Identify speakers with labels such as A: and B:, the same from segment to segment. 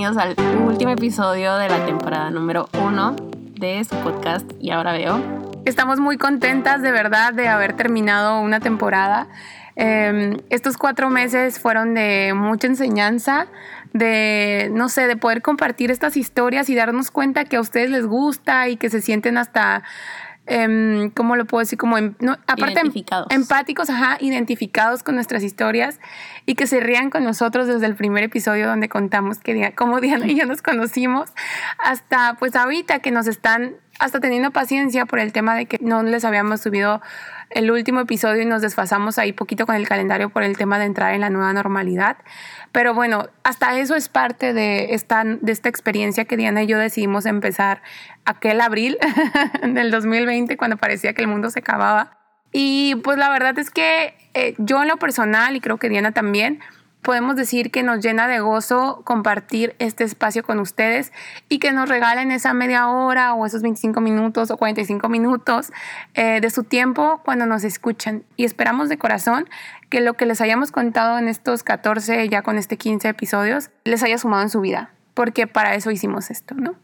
A: bienvenidos al último episodio de la temporada número uno de su podcast Y ahora veo.
B: Estamos muy contentas de verdad de haber terminado una temporada. Em, estos cuatro meses fueron de mucha enseñanza, de, no sé, de poder compartir estas historias y darnos cuenta que a ustedes les gusta y que se sienten hasta eh, ¿cómo lo puedo decir? Como,
A: aparte, identificados.
B: empáticos, ajá, identificados con nuestras historias y que se rían con nosotros desde el primer episodio donde contamos que cómo Diana y yo nos conocimos, hasta pues ahorita que nos están hasta teniendo paciencia por el tema de que no les habíamos subido el último episodio y nos desfasamos ahí poquito con el calendario por el tema de entrar en la nueva normalidad. Pero bueno, hasta eso es parte de esta, de esta experiencia que Diana y yo decidimos empezar aquel abril del 2020 cuando parecía que el mundo se acababa. Y pues la verdad es que eh, yo en lo personal, y creo que Diana también, podemos decir que nos llena de gozo compartir este espacio con ustedes y que nos regalen esa media hora o esos 25 minutos o 45 minutos eh, de su tiempo cuando nos escuchan. Y esperamos de corazón que lo que les hayamos contado en estos 14, ya con este 15 episodios, les haya sumado en su vida, porque para eso hicimos esto, ¿no?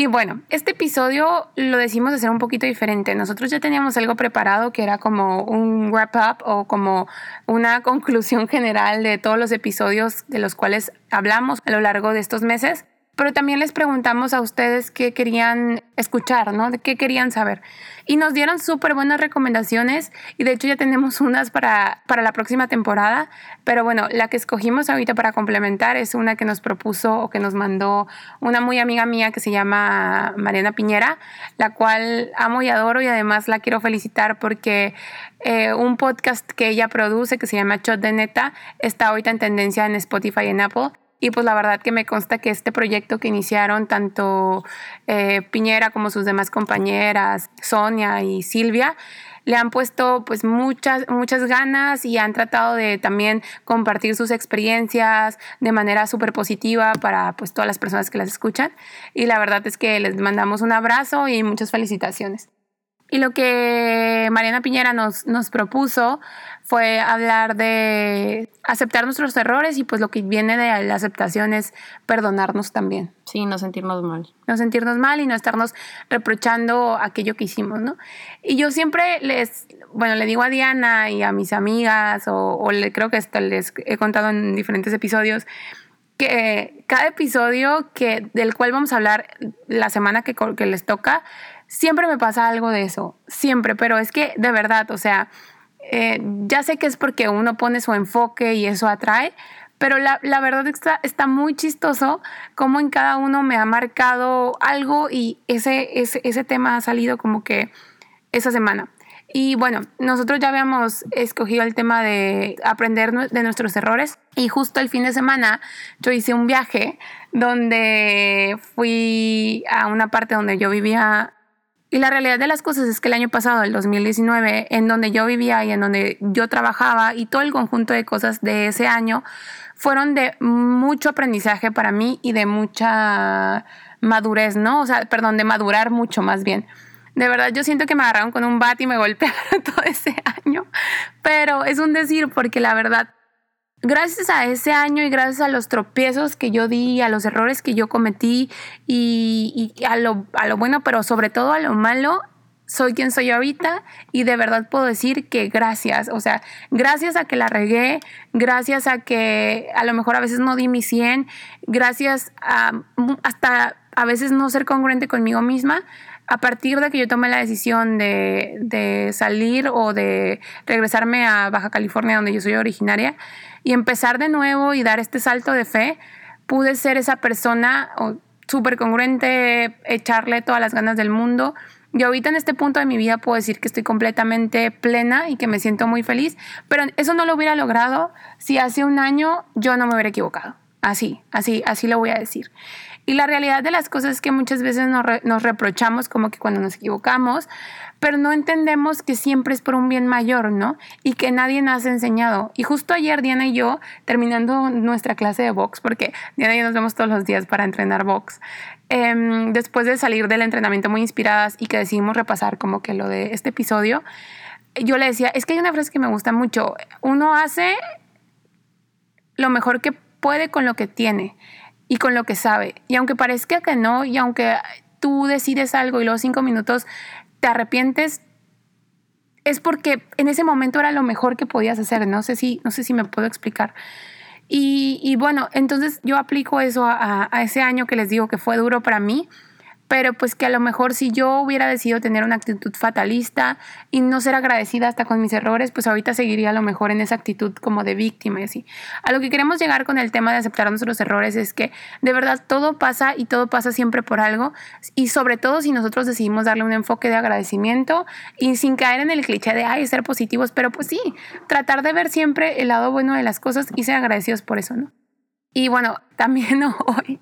B: Y bueno, este episodio lo decimos hacer un poquito diferente. Nosotros ya teníamos algo preparado que era como un wrap up o como una conclusión general de todos los episodios de los cuales hablamos a lo largo de estos meses pero también les preguntamos a ustedes qué querían escuchar, ¿no? Qué querían saber. Y nos dieron súper buenas recomendaciones y de hecho ya tenemos unas para, para la próxima temporada, pero bueno, la que escogimos ahorita para complementar es una que nos propuso o que nos mandó una muy amiga mía que se llama Mariana Piñera, la cual amo y adoro y además la quiero felicitar porque eh, un podcast que ella produce que se llama Shot de Neta está ahorita en tendencia en Spotify y en Apple y pues la verdad que me consta que este proyecto que iniciaron tanto eh, Piñera como sus demás compañeras, Sonia y Silvia, le han puesto pues muchas, muchas ganas y han tratado de también compartir sus experiencias de manera súper positiva para pues todas las personas que las escuchan. Y la verdad es que les mandamos un abrazo y muchas felicitaciones. Y lo que Mariana Piñera nos, nos propuso fue hablar de aceptar nuestros errores y pues lo que viene de la aceptación es perdonarnos también.
A: Sí, no sentirnos mal.
B: No sentirnos mal y no estarnos reprochando aquello que hicimos, ¿no? Y yo siempre les, bueno, le digo a Diana y a mis amigas, o, o le, creo que hasta les he contado en diferentes episodios, que cada episodio que, del cual vamos a hablar la semana que, que les toca, siempre me pasa algo de eso, siempre, pero es que de verdad, o sea, eh, ya sé que es porque uno pone su enfoque y eso atrae, pero la, verdad está, está muy chistoso cómo en cada uno me ha marcado algo y ese, ese, ese tema ha salido como que esa semana. Y bueno, nosotros ya habíamos escogido el tema de aprender de nuestros errores y justo el fin de semana yo hice un viaje donde fui a una parte donde yo vivía y la realidad de las cosas es que el año pasado, el 2019, en donde yo vivía y en donde yo trabajaba y todo el conjunto de cosas de ese año fueron de mucho aprendizaje para mí y de mucha madurez, ¿no? O sea, perdón, de madurar mucho más bien. De verdad, yo siento que me agarraron con un bat y me golpearon todo ese año, pero es un decir porque la verdad gracias a ese año y gracias a los tropiezos que yo di, a los errores que yo cometí y, a, lo, a lo bueno, pero sobre todo a lo malo, soy quien soy ahorita y de verdad puedo decir que gracias, o sea, gracias a que la regué, gracias a que a lo mejor a veces no di mi 100, gracias a hasta a veces no ser congruente conmigo misma, a partir de que yo tomé la decisión de, de salir o de regresarme a Baja California, donde yo soy originaria, y empezar de nuevo y dar este salto de fe, pude ser esa persona súper congruente, echarle todas las ganas del mundo. Y ahorita en este punto de mi vida puedo decir que estoy completamente plena y que me siento muy feliz, pero eso no lo hubiera logrado si hace un año yo no me hubiera equivocado. Así, así, así lo voy a decir. Y la realidad de las cosas es que muchas veces nos, reprochamos como que cuando nos equivocamos, pero no entendemos que siempre es por un bien mayor, ¿no? Y que nadie nos ha enseñado. Y justo ayer Diana y yo, terminando nuestra clase de box, porque Diana y yo nos vemos todos los días para entrenar box, em, después de salir del entrenamiento muy inspiradas y que decidimos repasar como que lo de este episodio, yo le decía, es que hay una frase que me gusta mucho, uno hace lo mejor que puede con lo que tiene. Y con lo que sabe. Y aunque parezca que no, y aunque tú decides algo y luego cinco minutos te arrepientes, es porque en ese momento era lo mejor que podías hacer. No sé si, no sé si me puedo explicar. Y, bueno, entonces yo aplico eso a, a, ese año que les digo que fue duro para mí pero pues que a lo mejor si yo hubiera decidido tener una actitud fatalista y no ser agradecida hasta con mis errores, pues ahorita seguiría a lo mejor en esa actitud como de víctima y así. A lo que queremos llegar con el tema de aceptar nuestros errores es que de verdad todo pasa y todo pasa siempre por algo y sobre todo si nosotros decidimos darle un enfoque de agradecimiento y sin caer en el cliché de, ay, ser positivos, pero pues sí, tratar de ver siempre el lado bueno de las cosas y ser agradecidos por eso, ¿no? Y bueno, también hoy,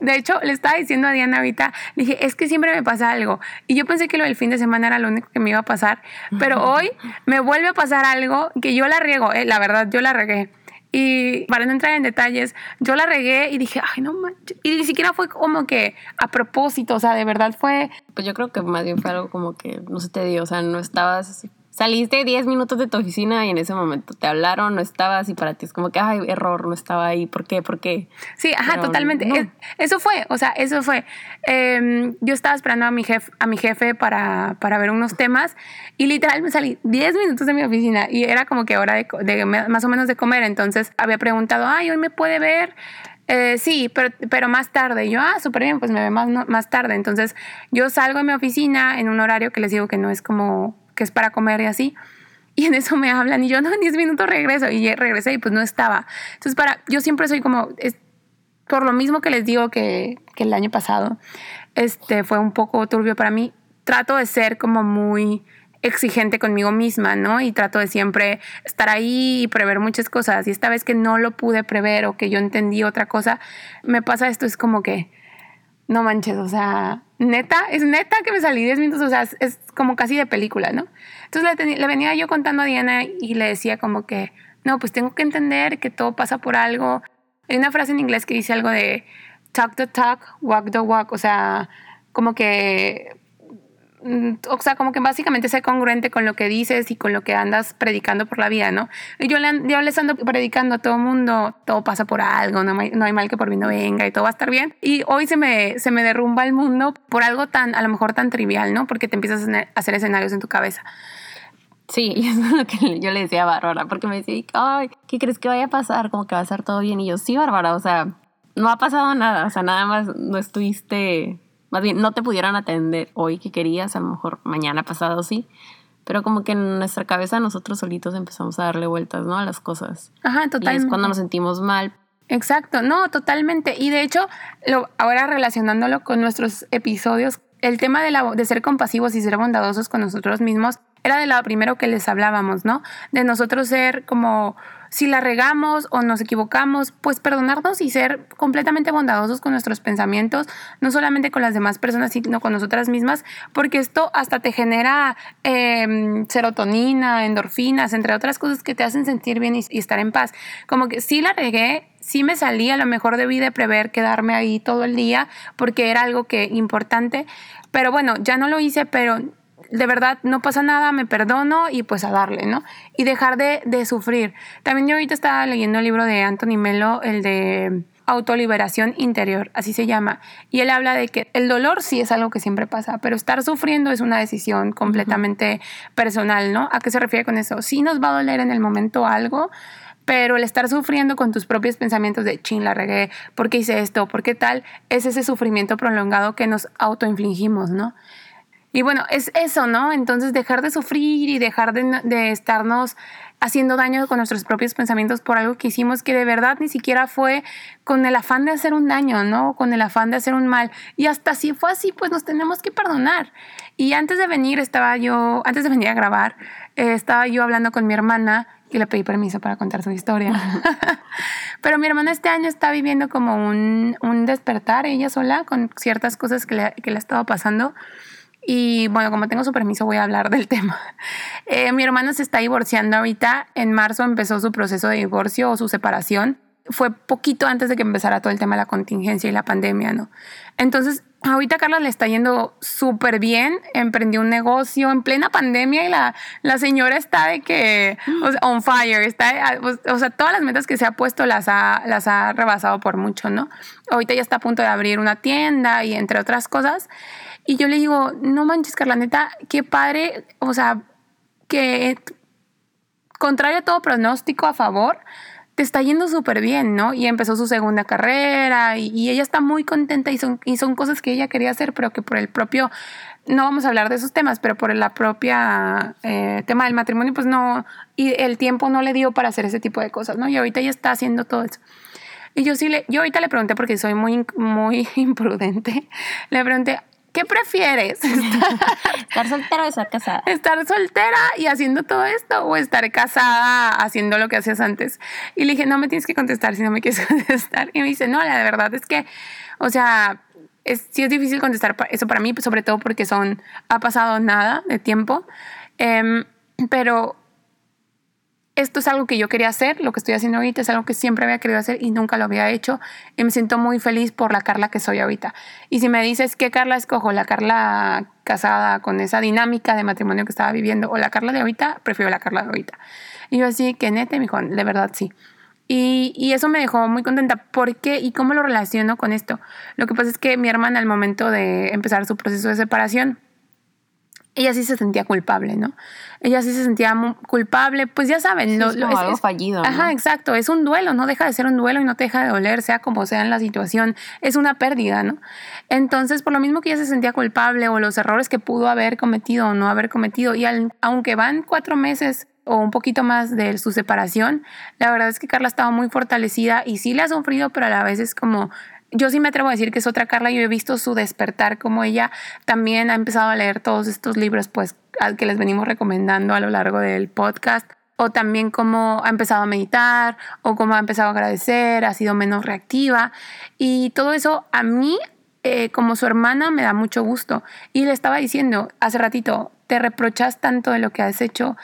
B: de hecho, le estaba diciendo a Diana ahorita, le dije, es que siempre me pasa algo. Y yo pensé que lo del fin de semana era lo único que me iba a pasar, pero hoy me vuelve a pasar algo que yo la riego, eh, la verdad, yo la regué. Y para no entrar en detalles, yo la regué y dije, ay, no manches. Y ni siquiera fue como que a propósito, o sea, de verdad fue.
A: Pues yo creo que más bien fue algo como que no se te dio, o sea, no estabas saliste 10 minutos de tu oficina y en ese momento te hablaron, no estabas y para ti es como que, ay, error, no estaba ahí, ¿por qué? ¿Por qué?
B: Sí, ajá, totalmente. eso fue, o sea, eso fue. Em, yo estaba esperando a mi, jefe, a mi jefe para, para ver unos temas y literal me salí 10 minutos de mi oficina y era como que hora de, de más o menos de comer, entonces había preguntado, ay, hoy me puede ver. Eh, sí, pero, pero más tarde. Y yo, ah, súper bien, pues me ve más, más tarde. Entonces yo salgo de mi oficina en un horario que les digo que no es como que es para comer y así. Y en eso me hablan y yo, no, en 10 minutos regreso. Y regresé y pues no estaba. Entonces, para, yo siempre soy como, es, por lo mismo que les digo que, que el año pasado este, fue un poco turbio para mí, trato de ser como muy exigente conmigo misma, ¿no? Y trato de siempre estar ahí y prever muchas cosas. Y esta vez que no lo pude prever o que yo entendí otra cosa, me pasa esto, es como que, no manches, o sea, neta, es neta que me salí 10 minutos, o sea, es, como casi de película, ¿no? Entonces le, venía yo contando a Diana y le decía como que, no, pues tengo que entender que todo pasa por algo. Hay una frase en inglés que dice algo de talk the talk, walk the walk, o sea, como que o sea, como que básicamente ser congruente con lo que dices y con lo que andas predicando por la vida, ¿no? Yo, le, yo les ando predicando a todo mundo, todo pasa por algo, no no hay mal que por mí no venga y todo va a estar bien. Y hoy se me, se me derrumba el mundo por algo tan, a lo mejor tan trivial, ¿no? Porque te empiezas a hacer escenarios en tu cabeza.
A: Sí, y eso es lo que yo le decía a Bárbara, porque me decía, ay, ¿qué crees que vaya a pasar? Como que va a estar todo bien. Y yo, sí, Bárbara, o sea, no ha pasado nada, o sea, nada más no estuviste más bien no te pudieran atender hoy que querías, a lo mejor mañana pasado sí, pero como que en nuestra cabeza nosotros solitos empezamos a darle vueltas, ¿no? A las cosas.
B: Ajá, totalmente.
A: Y es cuando nos sentimos mal.
B: Exacto, no, totalmente. Y de hecho, lo, ahora relacionándolo con nuestros episodios, el tema de, la, de ser compasivos y ser bondadosos con nosotros mismos era de lo primero que les hablábamos, ¿no? De nosotros ser como si la regamos o nos equivocamos, pues perdonarnos y ser completamente bondadosos con nuestros pensamientos, no solamente con las demás personas, sino con nosotras mismas, porque esto hasta te genera em, serotonina, endorfinas, entre otras cosas que te hacen sentir bien y, estar en paz. Como que sí la regué, sí me salí, a lo mejor debí de prever quedarme ahí todo el día porque era algo que importante, pero bueno, ya no lo hice, pero de verdad no pasa nada, me perdono y pues a darle, ¿no? Y dejar de, de sufrir. También yo ahorita estaba leyendo el libro de Anthony Melo, el de autoliberación interior, así se llama. Y él habla de que el dolor sí es algo que siempre pasa, pero estar sufriendo es una decisión completamente personal, ¿no? ¿A qué se refiere con eso? Sí nos va a doler en el momento algo, pero el estar sufriendo con tus propios pensamientos de chin, la regué, ¿por qué hice esto? ¿Por qué tal? Es ese sufrimiento prolongado que nos autoinfligimos, ¿no? Y bueno, es eso, ¿no? Entonces dejar de sufrir y dejar de, estarnos haciendo daño con nuestros propios pensamientos por algo que hicimos que de verdad ni siquiera fue con el afán de hacer un daño, ¿no? Con el afán de hacer un mal. Y hasta si fue así, pues nos tenemos que perdonar. Y antes de venir estaba yo, antes de venir a grabar, eh, estaba yo hablando con mi hermana y le pedí permiso para contar su historia. Pero mi hermana este año está viviendo como un, un despertar ella sola con ciertas cosas que le, que le ha estado pasando. Y bueno, como tengo su permiso, voy a hablar del tema. Eh, mi hermano se está divorciando ahorita. En marzo empezó su proceso de divorcio o su separación. fue poquito antes de que empezara todo el tema de la contingencia y la pandemia, ¿no? Entonces, ahorita Carla le está yendo súper bien, emprendió un negocio en plena pandemia y la, la señora está de que, o sea, on fire, está, o sea, todas las metas que se ha puesto las ha, las ha rebasado por mucho, ¿no? Ahorita ya está a punto de abrir una tienda y entre otras cosas. Y yo le digo, no manches, Carla, neta, qué padre, o sea, que contrario a todo pronóstico a favor, te está yendo súper bien, ¿no? Y empezó su segunda carrera y, ella está muy contenta y son, y son cosas que ella quería hacer, pero que por el propio, no vamos a hablar de esos temas, pero por la propia eh, tema del matrimonio, pues no, y el tiempo no le dio para hacer ese tipo de cosas, ¿no? Y ahorita ella está haciendo todo eso. Y yo sí le, yo ahorita le pregunté porque soy muy, muy imprudente, le pregunté, ¿qué prefieres?
A: ¿Estar soltera o estar casada?
B: ¿Estar soltera y haciendo todo esto o estar casada haciendo lo que hacías antes? Y le dije, no me tienes que contestar si no me quieres contestar. Y me dice, no, la verdad es que, o sea, es, sí es difícil contestar eso para mí, sobre todo porque son, ha pasado nada de tiempo. Em, pero esto es algo que yo quería hacer, lo que estoy haciendo ahorita es algo que siempre había querido hacer y nunca lo había hecho y me siento muy feliz por la Carla que soy ahorita. Y si me dices qué Carla escojo, la Carla casada con esa dinámica de matrimonio que estaba viviendo o la Carla de ahorita, prefiero la Carla de ahorita. Y yo así, que neta, me dijo, de verdad sí. Y, y, eso me dejó muy contenta. ¿Por qué y cómo lo relaciono con esto? Lo que pasa es que mi hermana al momento de empezar su proceso de separación, ella sí se sentía culpable, ¿no? Ella sí se sentía culpable, pues ya saben,
A: es como algo fallido.
B: Ajá, exacto, es un duelo, no deja de ser un duelo y no te deja de doler, sea como sea en la situación, es una pérdida, ¿no? Entonces, por lo mismo que ella se sentía culpable o los errores que pudo haber cometido o no haber cometido, y aunque van cuatro meses o un poquito más de su separación, la verdad es que Carla estaba muy fortalecida y sí le ha sufrido, pero a la vez es como yo sí me atrevo a decir que es otra Carla. Yo he visto su despertar, como ella también ha empezado a leer todos estos libros, pues, que les venimos recomendando a lo largo del podcast. O también cómo ha empezado a meditar, o cómo ha empezado a agradecer, ha sido menos reactiva. Y todo eso a mí, eh, como su hermana, me da mucho gusto. Y le estaba diciendo hace ratito, te reprochas tanto de lo que has hecho.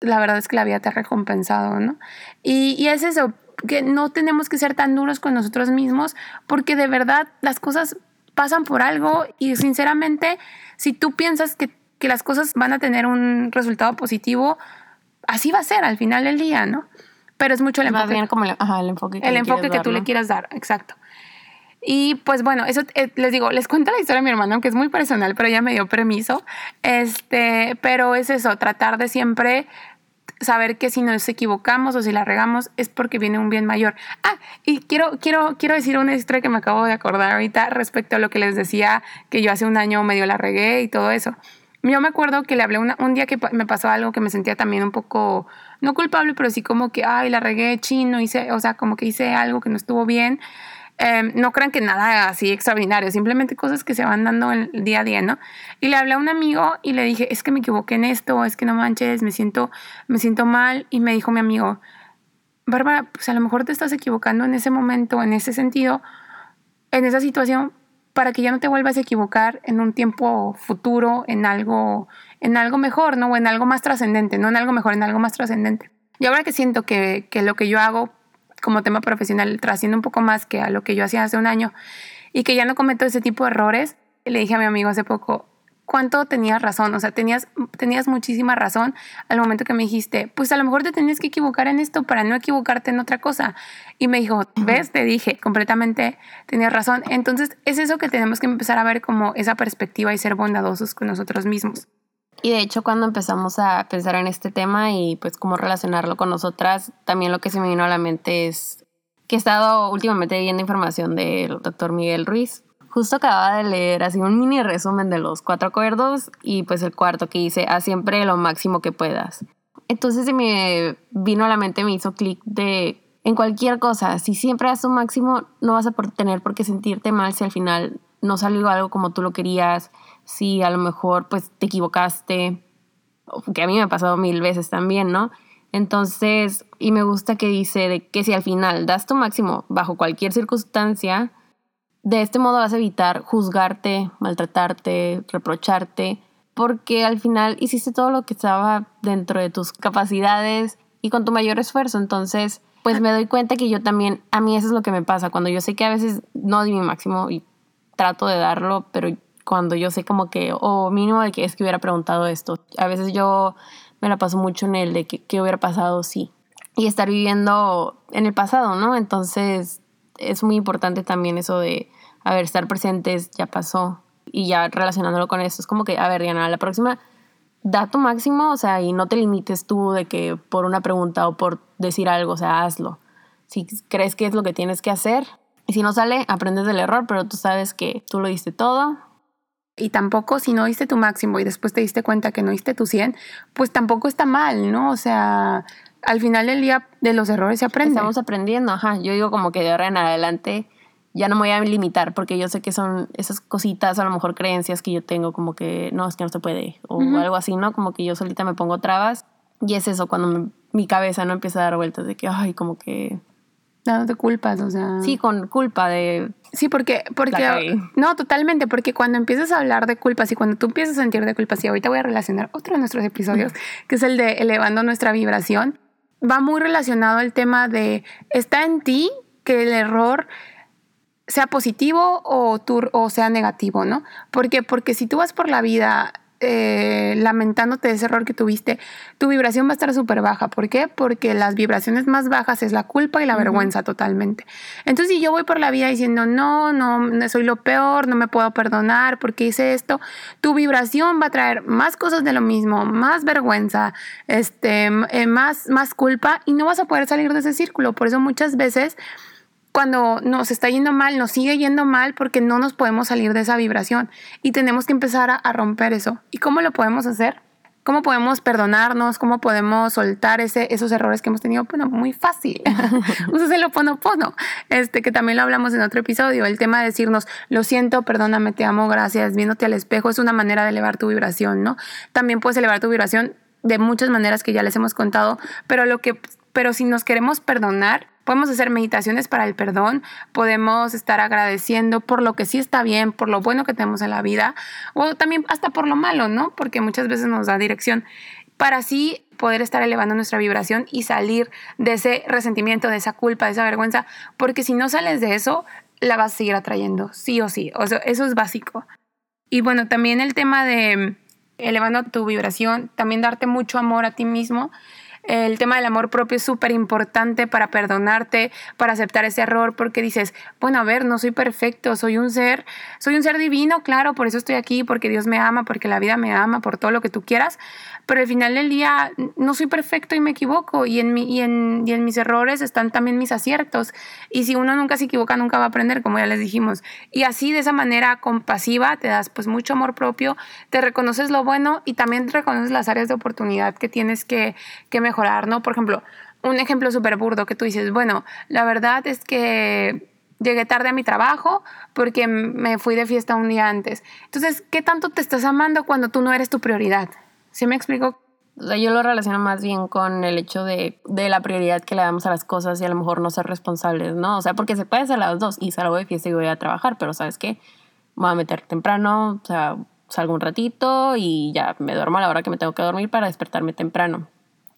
B: La verdad es que la vida te ha recompensado, ¿no? Y, y es eso, que no tenemos que ser tan duros con nosotros mismos porque de verdad las cosas pasan por algo y sinceramente si tú piensas que, que las cosas van a tener un resultado positivo, así va a ser al final del día, ¿no? Pero es mucho el enfoque.
A: bien como el, ajá, el enfoque
B: que, el enfoque que tú le quieras dar, exacto. Y pues bueno, eso eh, les digo, les cuento la historia de mi hermano, aunque es muy personal, pero ella me dio permiso. Este, pero es eso, tratar de siempre saber que si nos equivocamos o si la regamos es porque viene un bien mayor. Ah, y quiero, quiero, quiero decir una historia que me acabo de acordar ahorita respecto a lo que les decía que yo hace un año medio la regué y todo eso. Yo me acuerdo que le hablé un día que me pasó algo que me sentía también un poco, no culpable, pero sí como que, ay, la regué chino, hice, o sea, como que hice algo que no estuvo bien. Em, no crean que nada así extraordinario, simplemente cosas que se van dando el día a día, ¿no? Y le hablé a un amigo y le dije, es que me equivoqué en esto, es que no manches, me siento, me siento mal. Y me dijo mi amigo, Bárbara, pues a lo mejor te estás equivocando en ese momento, en ese sentido, en esa situación, para que ya no te vuelvas a equivocar en un tiempo futuro, en algo, en algo mejor, ¿no? O en algo más trascendente, no en algo mejor, en algo más trascendente. Y ahora que siento que, que lo que yo hago como tema profesional, trasciende un poco más que a lo que yo hacía hace un año y que ya no cometo ese tipo de errores, le dije a mi amigo hace poco, ¿cuánto tenías razón? O sea, tenías, tenías muchísima razón al momento que me dijiste, pues a lo mejor te tenías que equivocar en esto para no equivocarte en otra cosa. Y me dijo, ves, te dije, completamente tenías razón. Entonces es eso que tenemos que empezar a ver como esa perspectiva y ser bondadosos con nosotros mismos.
A: Y de hecho cuando empezamos a pensar en este tema y pues cómo relacionarlo con nosotras, también lo que se me vino a la mente es que he estado últimamente viendo información del doctor Miguel Ruiz. Justo acababa de leer así un mini resumen de los cuatro acuerdos y pues el cuarto que dice, haz siempre lo máximo que puedas. Entonces se me vino a la mente, me hizo clic de en cualquier cosa, si siempre haces un máximo, no vas a tener por qué sentirte mal si al final no salió algo como tú lo querías, si a lo mejor pues te equivocaste, que a mí me ha pasado mil veces también, ¿no? Entonces, y me gusta que dice de que si al final das tu máximo bajo cualquier circunstancia, de este modo vas a evitar juzgarte, maltratarte, reprocharte, porque al final hiciste todo lo que estaba dentro de tus capacidades y con tu mayor esfuerzo. Entonces, Pues me doy cuenta que yo también, a mí eso es lo que me pasa, cuando yo sé que a veces no di mi máximo y trato de darlo, pero cuando yo sé como que, o mínimo de que es que hubiera preguntado esto, a veces yo me la paso mucho en el de que, qué hubiera pasado sí. Y estar viviendo en el pasado, ¿no? Entonces es muy importante también eso de, a ver, estar presentes, ya pasó. Y ya relacionándolo con esto, es como que, a ver, Diana, la próxima da tu máximo, o sea, y no te limites tú de que por una pregunta o por decir algo, o sea, hazlo. Si crees que es lo que tienes que hacer, y si no sale, aprendes del error, pero tú sabes que tú lo diste todo.
B: Y tampoco si no diste tu máximo y después te diste cuenta que no diste tu 100, pues tampoco está mal, ¿no? O sea, al final del día de los errores se aprende.
A: Estamos aprendiendo, ajá. Yo digo como que de ahora en adelante ya no me voy a limitar porque yo sé que son esas cositas, a lo mejor creencias que yo tengo como que no, es que no se puede o algo así, ¿no? Como que yo solita me pongo trabas y es eso cuando mi cabeza no empieza a dar vueltas de que, ay, como que...
B: No te culpas, o sea...
A: Sí, con culpa de...
B: Sí, porque... porque no, totalmente, porque cuando empiezas a hablar de culpas y cuando tú empiezas a sentir de culpas, y ahorita voy a relacionar otro de nuestros episodios, que es el de elevando nuestra vibración, va muy relacionado el tema de, está en ti que el error sea positivo o, o sea negativo, ¿no? Porque, porque si tú vas por la vida eh, lamentándote de ese error que tuviste, tu vibración va a estar súper baja. ¿Por qué? Porque las vibraciones más bajas es la culpa y la vergüenza totalmente. Entonces, si yo voy por la vida diciendo, no, no, soy lo peor, no me puedo perdonar porque hice esto, tu vibración va a traer más cosas de lo mismo, más vergüenza, este, eh, más, más culpa y no vas a poder salir de ese círculo. Por eso muchas veces cuando nos está yendo mal, nos sigue yendo mal porque no nos podemos salir de esa vibración y tenemos que empezar a, romper eso. ¿Y cómo lo podemos hacer? ¿Cómo podemos perdonarnos? ¿Cómo podemos soltar ese, esos errores que hemos tenido? Bueno, muy fácil. Usas el oponopono, este, que también lo hablamos en otro episodio. El tema de decirnos, lo siento, perdóname, te amo, gracias, viéndote al espejo, es una manera de elevar tu vibración, ¿no? También puedes elevar tu vibración de muchas maneras que ya les hemos contado, pero lo que, pero si nos queremos perdonar, Podemos hacer meditaciones para el perdón, podemos estar agradeciendo por lo que sí está bien, por lo bueno que tenemos en la vida, o también hasta por lo malo, ¿no? Porque muchas veces nos da dirección para así poder estar elevando nuestra vibración y salir de ese resentimiento, de esa culpa, de esa vergüenza, porque si no sales de eso, la vas a seguir atrayendo, sí o sí. O sea, eso es básico. Y bueno, también el tema de elevando tu vibración, también darte mucho amor a ti mismo el tema del amor propio es súper importante para perdonarte, para aceptar ese error, porque dices, bueno, a ver, no soy perfecto, soy un ser, soy un ser divino, claro, por eso estoy aquí, porque Dios me ama, porque la vida me ama, por todo lo que tú quieras, pero al final del día no soy perfecto y me equivoco, y en, mi, y en, y en mis errores están también mis aciertos, y si uno nunca se equivoca, nunca va a aprender, como ya les dijimos, y así de esa manera compasiva te das pues mucho amor propio, te reconoces lo bueno y también reconoces las áreas de oportunidad que tienes que, que mejorar Por ejemplo, un ejemplo súper burdo que tú dices, bueno, la verdad es que llegué tarde a mi trabajo porque me fui de fiesta un día antes. Entonces, ¿qué tanto te estás amando cuando tú no eres tu prioridad? ¿Sí me explico?
A: Yo lo relaciono más bien con el hecho de, de, la prioridad que le damos a las cosas y a lo mejor no ser responsables, ¿no? O sea, porque se puede hacer las dos y salgo de fiesta y voy a trabajar, pero ¿sabes qué? Me voy a meter temprano, o sea, salgo un ratito y ya me duermo a la hora que me tengo que dormir para despertarme temprano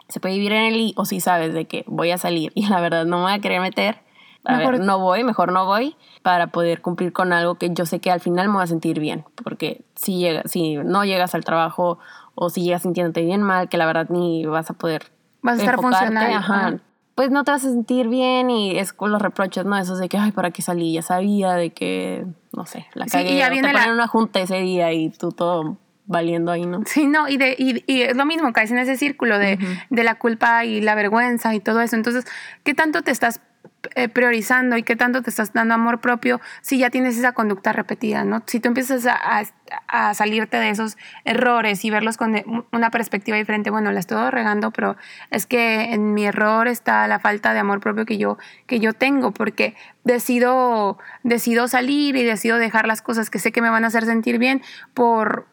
A: se puede vivir en el I o si sabes de que voy a salir y la verdad no me voy a querer meter, a ver, no voy, mejor no voy para poder cumplir con algo que yo sé que al final me va a sentir bien, porque si, llega, si no llegas al trabajo o si llegas sintiéndote bien mal, que la verdad ni vas a poder
B: vas a estar funcionando.
A: pues no te vas a sentir bien y es con los reproches, ¿no? Eso de que, ay, ¿para qué salí? Ya sabía de que, no sé, la cagué. y ya viene te ponen una junta ese día y tú todo valiendo ahí, ¿no?
B: Sí, no, y, de, y, y es lo mismo, caes en ese círculo de, de, la culpa y la vergüenza y todo eso. Entonces, ¿qué tanto te estás eh, priorizando y qué tanto te estás dando amor propio si ya tienes esa conducta repetida, ¿no? Si tú empiezas a, a, salirte de esos errores y verlos con una perspectiva diferente, bueno, la estoy regando, pero es que en mi error está la falta de amor propio que yo, que yo tengo, porque decido, decido salir y decido dejar las cosas que sé que me van a hacer sentir bien por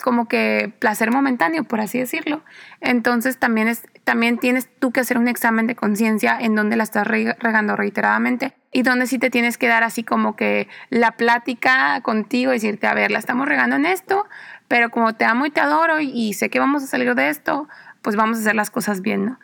B: como que placer momentáneo, por así decirlo. Entonces también, es, también tienes tú que hacer un examen de conciencia en donde la estás regando reiteradamente y donde sí te tienes que dar así como que la plática contigo y decirte, a ver, la estamos regando en esto, pero como te amo y te adoro y, sé que vamos a salir de esto, pues vamos a hacer las cosas bien, ¿no?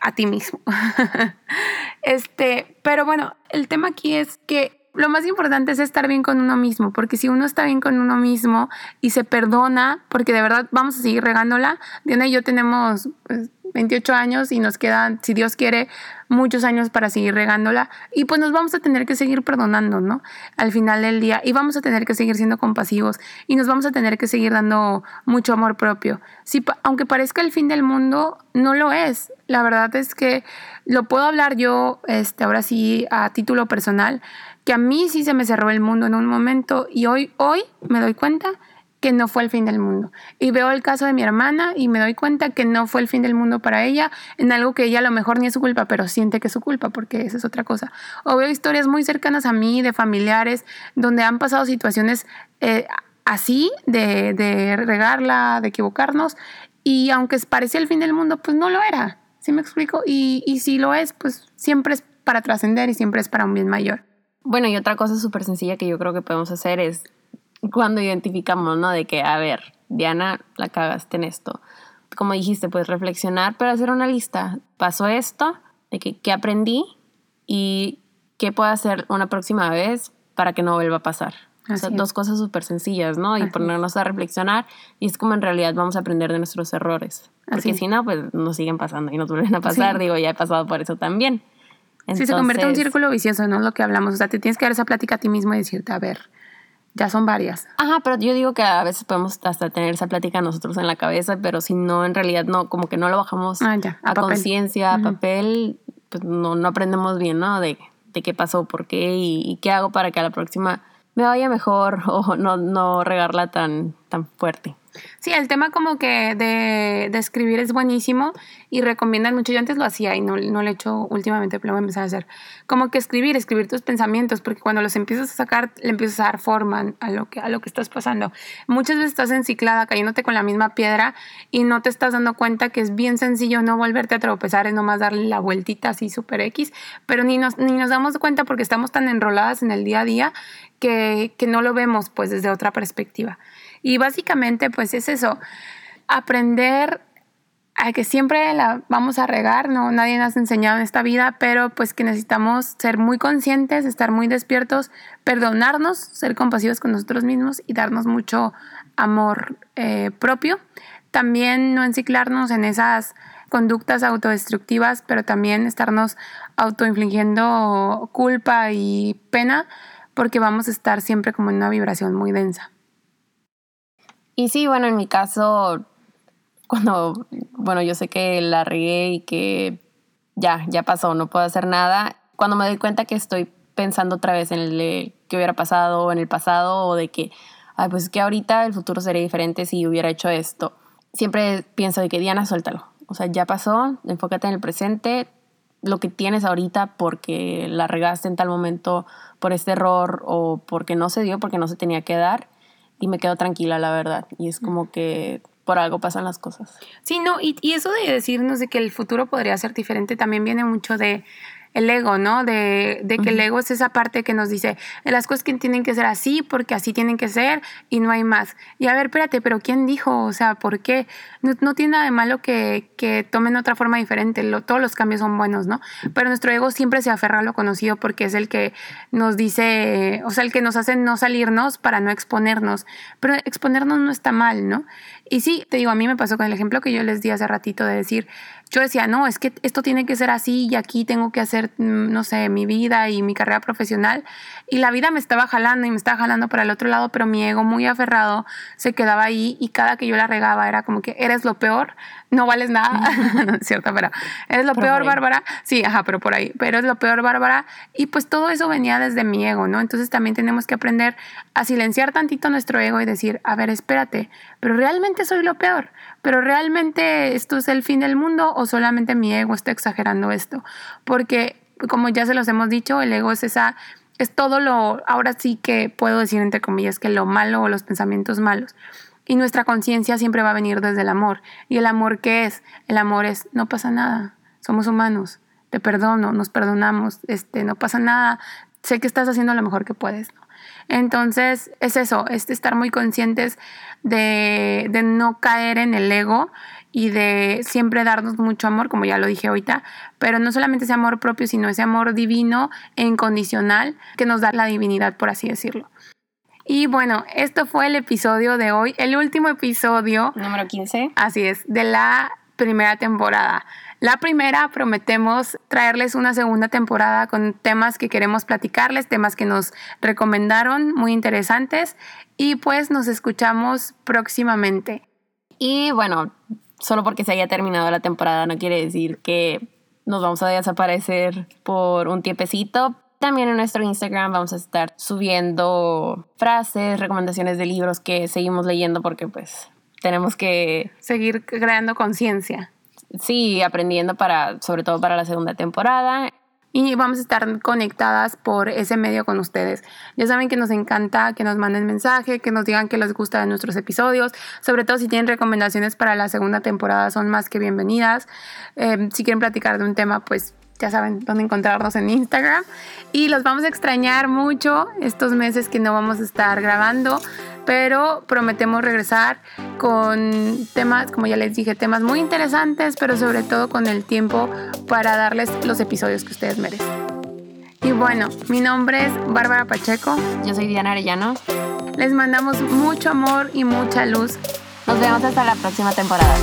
B: A ti mismo. este, pero bueno, el tema aquí es que lo más importante es estar bien con uno mismo, porque si uno está bien con uno mismo y se perdona, porque de verdad vamos a seguir regándola, Diana y yo tenemos pues, 28 años y nos quedan, si Dios quiere, muchos años para seguir regándola y pues nos vamos a tener que seguir perdonando, ¿no? Al final del día y vamos a tener que seguir siendo compasivos y nos vamos a tener que seguir dando mucho amor propio. Si, aunque parezca el fin del mundo, no lo es. La verdad es que lo puedo hablar yo, este, ahora sí, a título personal, que a mí sí se me cerró el mundo en un momento y hoy, hoy me doy cuenta que no fue el fin del mundo. Y veo el caso de mi hermana y me doy cuenta que no fue el fin del mundo para ella en algo que ella a lo mejor ni es su culpa, pero siente que es su culpa porque esa es otra cosa. O veo historias muy cercanas a mí, de familiares, donde han pasado situaciones eh, así, de, de regarla, de equivocarnos, y aunque parecía el fin del mundo, pues no lo era. ¿Sí me explico? Y, y si lo es, pues siempre es para trascender y siempre es para un bien mayor.
A: Bueno, y otra cosa súper sencilla que yo creo que podemos hacer es cuando identificamos, ¿no? De que, a ver, Diana, la cagaste en esto. Como dijiste, pues reflexionar, pero hacer una lista. Pasó esto, de que, qué aprendí y qué puedo hacer una próxima vez para que no vuelva a pasar. O sea, dos cosas súper sencillas, ¿no? Y ponernos a reflexionar y es como en realidad vamos a aprender de nuestros errores. Porque si no, pues nos siguen pasando y nos vuelven a pasar. Digo, ya he pasado por eso también.
B: Sí, se convierte en un círculo vicioso, ¿no? Lo que hablamos. O sea, te tienes que dar esa plática a ti mismo y decirte, a ver, ya son varias.
A: Ajá, pero yo digo que a veces podemos hasta tener esa plática nosotros en la cabeza, pero si no, en realidad no, como que no lo bajamos ah, a, conciencia, a papel, pues no, no aprendemos bien, ¿no? De, de qué pasó, por qué y, qué hago para que a la próxima me vaya mejor o no, no regarla tan, tan fuerte.
B: Sí, el tema como que de, de, escribir es buenísimo y recomiendan mucho. Yo antes lo hacía y no, no lo he hecho últimamente, pero lo voy a empezar a hacer. Como que escribir, escribir tus pensamientos, porque cuando los empiezas a sacar, le empiezas a dar forma a lo que, a lo que estás pasando. Muchas veces estás enciclada, cayéndote con la misma piedra y no te estás dando cuenta que es bien sencillo no volverte a tropezar, es nomás darle la vueltita así super X, pero ni nos, ni nos damos cuenta porque estamos tan enroladas en el día a día que, que no lo vemos pues desde otra perspectiva. Y básicamente pues es eso, aprender a que siempre la vamos a regar, no nadie nos ha enseñado en esta vida, pero pues que necesitamos ser muy conscientes, estar muy despiertos, perdonarnos, ser compasivos con nosotros mismos y darnos mucho amor eh, propio. También no enciclarnos en esas conductas autodestructivas, pero también estarnos autoinfligiendo culpa y pena, porque vamos a estar siempre como en una vibración muy densa.
A: Y sí, bueno, en mi caso, cuando, bueno, yo sé que la regué y que ya, ya pasó, no puedo hacer nada, cuando me doy cuenta que estoy pensando otra vez en el que hubiera pasado en el pasado o de que, ay, pues es que ahorita el futuro sería diferente si hubiera hecho esto. Siempre pienso de que Diana, suéltalo. O sea, ya pasó, enfócate en el presente, lo que tienes ahorita porque la regaste en tal momento por este error o porque no se dio, porque no se tenía que dar y me quedo tranquila, la verdad. Y es como que por algo pasan las cosas.
B: Sí, no, y, y eso de decirnos de que el futuro podría ser diferente también viene mucho de el ego, ¿no? De, de que el ego es esa parte que nos dice, las cosas que tienen que ser así porque así tienen que ser y no hay más. Y a ver, espérate, pero ¿quién dijo? O sea, ¿por qué? No, tiene nada de malo que, que tomen otra forma diferente, todos los cambios son buenos, ¿no? Pero nuestro ego siempre se aferra a lo conocido porque es el que nos dice, o sea, el que nos hace no salirnos para no exponernos. Pero exponernos no está mal, ¿no? Y sí, te digo, a mí me pasó con el ejemplo que yo les di hace ratito de decir, yo decía, no, es que esto tiene que ser así y aquí tengo que hacer, mm, no sé, mi vida y mi carrera profesional. Y la vida me estaba jalando y me estaba jalando para el otro lado, pero mi ego muy aferrado se quedaba ahí y cada que yo la regaba era como que eres lo peor, no vales nada. no es cierto, pero eres lo peor, Bárbara. Sí, ajá, pero por ahí, pero es lo peor, Bárbara. Y pues todo eso venía desde mi ego, ¿no? Entonces también tenemos que aprender a silenciar tantito nuestro ego y decir, a ver, espérate, pero realmente soy lo peor pero realmente esto es el fin del mundo o solamente mi ego está exagerando esto. Porque, como ya se los hemos dicho, el ego es esa, es todo lo, ahora sí que puedo decir entre comillas, que lo malo o los pensamientos malos. Y nuestra conciencia siempre va a venir desde el amor. ¿Y el amor qué es? El amor es, no pasa nada, somos humanos, te perdono, nos perdonamos, este, no pasa nada, sé que estás haciendo lo mejor que puedes. Entonces, es eso, es estar muy conscientes de, no caer en el ego y de siempre darnos mucho amor, como ya lo dije ahorita, pero no solamente ese amor propio, sino ese amor divino e incondicional que nos da la divinidad, por así decirlo. Y bueno, esto fue el episodio de hoy, el último episodio.
A: Número 15.
B: Así es, de la primera temporada. La primera prometemos traerles una segunda temporada con temas que queremos platicarles, temas que nos recomendaron, muy interesantes, y pues nos escuchamos próximamente.
A: Y bueno, solo porque se haya terminado la temporada no quiere decir que nos vamos a desaparecer por un tiempecito. También en nuestro Instagram vamos a estar subiendo frases, recomendaciones de libros que seguimos leyendo porque pues tenemos que
B: seguir creando conciencia.
A: Sí, aprendiendo para sobre todo para la segunda temporada
B: y vamos a estar conectadas por ese medio con ustedes. Ya saben que nos encanta que nos manden mensaje, que nos digan que les gusta de nuestros episodios, sobre todo si tienen recomendaciones para la segunda temporada son más que bienvenidas. Eh, si quieren platicar de un tema, pues ya saben dónde encontrarnos en Instagram. Y los vamos a extrañar mucho estos meses que no vamos a estar grabando, pero prometemos regresar con temas, como ya les dije, temas muy interesantes, pero sobre todo con el tiempo para darles los episodios que ustedes merecen. Y bueno, mi nombre es Bárbara Pacheco.
A: Yo soy Diana Arellano.
B: Les mandamos mucho amor y mucha luz.
A: Nos vemos hasta la próxima temporada.